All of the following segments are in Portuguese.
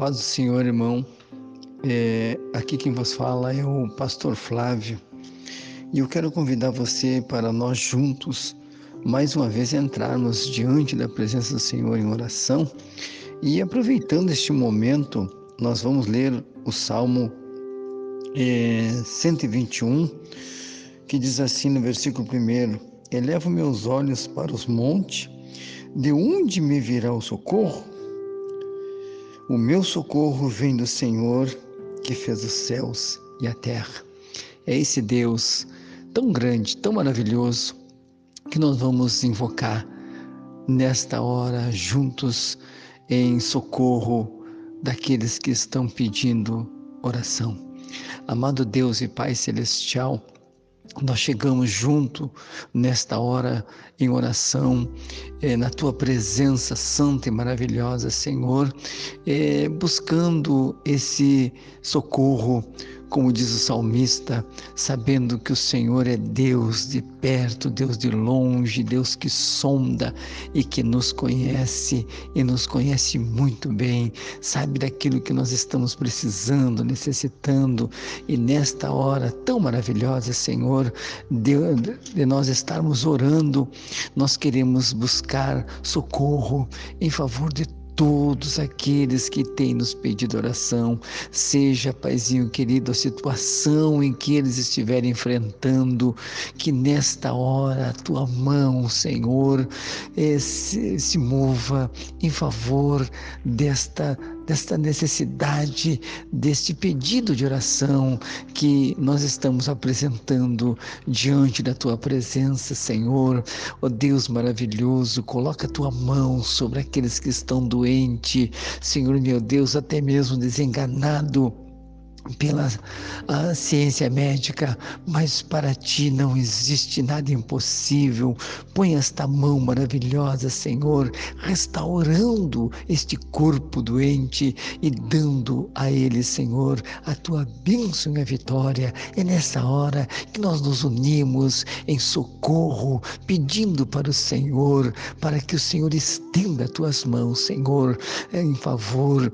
paz do Senhor, irmão. É, aqui quem vos fala é o pastor Flávio. E eu quero convidar você para nós juntos, mais uma vez, entrarmos diante da presença do Senhor em oração. E aproveitando este momento, nós vamos ler o Salmo é, 121, que diz assim no versículo 1: Elevo meus olhos para os montes, de onde me virá o socorro? O meu socorro vem do Senhor que fez os céus e a terra. É esse Deus tão grande, tão maravilhoso, que nós vamos invocar nesta hora juntos em socorro daqueles que estão pedindo oração. Amado Deus e Pai Celestial, nós chegamos junto nesta hora em oração, eh, na tua presença santa e maravilhosa, Senhor, eh, buscando esse socorro como diz o salmista, sabendo que o Senhor é Deus de perto, Deus de longe, Deus que sonda e que nos conhece e nos conhece muito bem, sabe daquilo que nós estamos precisando, necessitando, e nesta hora tão maravilhosa, Senhor, de, de nós estarmos orando, nós queremos buscar socorro em favor de todos aqueles que têm nos pedido oração, seja, Paizinho querido, a situação em que eles estiverem enfrentando, que nesta hora a tua mão, Senhor, eh, se, se mova em favor desta desta necessidade, deste pedido de oração que nós estamos apresentando diante da tua presença, Senhor. Ó oh Deus maravilhoso, coloca a tua mão sobre aqueles que estão doentes, Senhor meu Deus, até mesmo desenganado pela ciência médica, mas para ti não existe nada impossível. Põe esta mão maravilhosa, Senhor, restaurando este corpo doente e dando a ele, Senhor, a tua bênção e a vitória. É nessa hora que nós nos unimos em socorro, pedindo para o Senhor, para que o Senhor estenda as tuas mãos, Senhor, em favor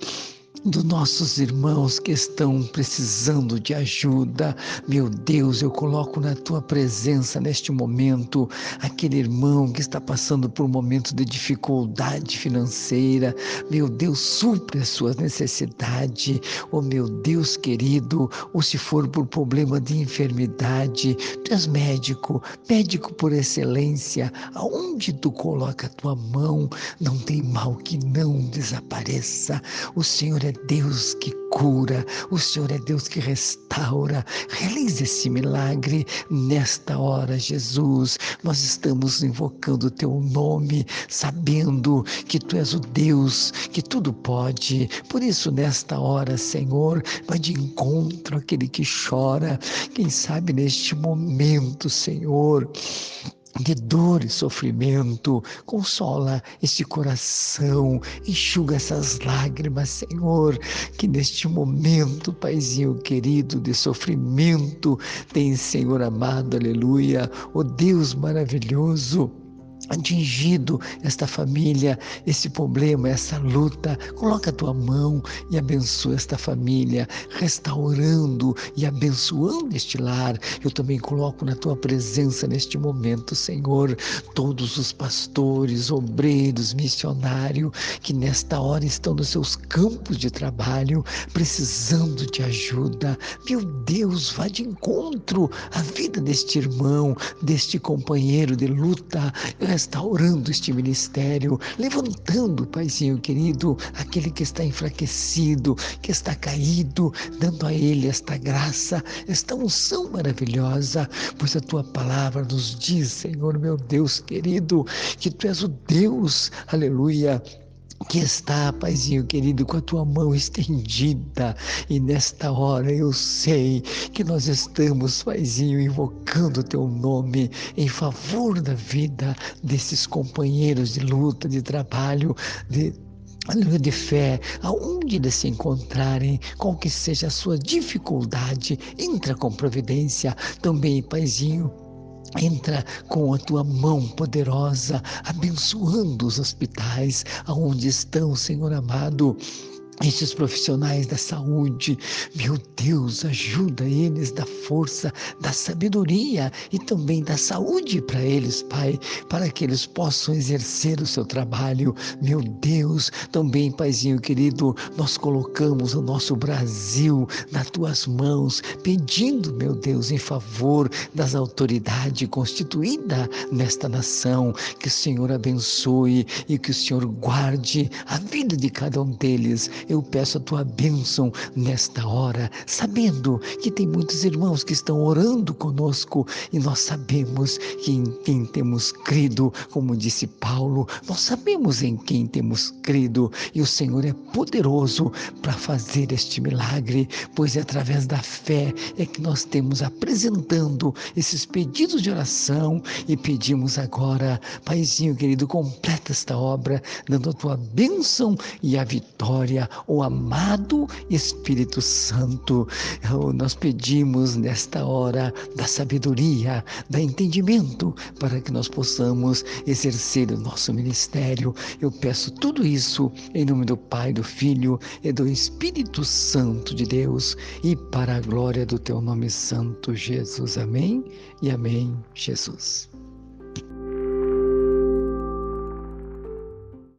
dos nossos irmãos que estão precisando de ajuda. Meu Deus, eu coloco na tua presença neste momento aquele irmão que está passando por um momento de dificuldade financeira. Meu Deus, supre as suas necessidades. Oh, meu Deus querido, ou se for por problema de enfermidade, tu és médico, médico por excelência. Aonde tu coloca a tua mão, não tem mal que não desapareça. O Senhor é Deus que cura, o Senhor é Deus que restaura. Realize esse milagre nesta hora, Jesus. Nós estamos invocando o teu nome, sabendo que tu és o Deus que tudo pode. Por isso, nesta hora, Senhor, vai de encontro aquele que chora. Quem sabe neste momento, Senhor, de dor e sofrimento, consola este coração, enxuga essas lágrimas, Senhor, que neste momento, Paizinho querido, de sofrimento, tem, Senhor amado, aleluia, o oh Deus maravilhoso atingido esta família, esse problema, essa luta. Coloca a tua mão e abençoa esta família, restaurando e abençoando este lar. Eu também coloco na tua presença neste momento, Senhor, todos os pastores, obreiros, missionários que nesta hora estão nos seus campos de trabalho, precisando de ajuda. Meu Deus, vá de encontro à vida deste irmão, deste companheiro de luta restaurando este ministério, levantando, Paizinho querido, aquele que está enfraquecido, que está caído, dando a ele esta graça, esta unção maravilhosa, pois a tua palavra nos diz, Senhor meu Deus querido, que tu és o Deus, aleluia que está, Paizinho querido, com a tua mão estendida. E nesta hora eu sei que nós estamos, Paizinho, invocando o teu nome em favor da vida desses companheiros de luta, de trabalho, de de fé, aonde eles se encontrarem, qual que seja a sua dificuldade, entra com providência também, Paizinho Entra com a tua mão poderosa, abençoando os hospitais aonde estão, Senhor amado esses profissionais da saúde, meu Deus, ajuda eles da força, da sabedoria e também da saúde para eles, Pai, para que eles possam exercer o seu trabalho. Meu Deus, também, Paizinho querido, nós colocamos o nosso Brasil nas tuas mãos, pedindo, meu Deus, em favor das autoridades constituídas nesta nação, que o Senhor abençoe e que o Senhor guarde a vida de cada um deles eu peço a tua bênção nesta hora, sabendo que tem muitos irmãos que estão orando conosco e nós sabemos que em quem temos crido, como disse Paulo, nós sabemos em quem temos crido e o Senhor é poderoso para fazer este milagre, pois é através da fé é que nós temos apresentando esses pedidos de oração e pedimos agora, Paizinho querido, completa esta obra, dando a tua bênção e a vitória o amado Espírito Santo. Oh, nós pedimos nesta hora da sabedoria, da entendimento, para que nós possamos exercer o nosso ministério. Eu peço tudo isso em nome do Pai, do Filho e do Espírito Santo de Deus e para a glória do teu nome santo, Jesus. Amém e amém, Jesus.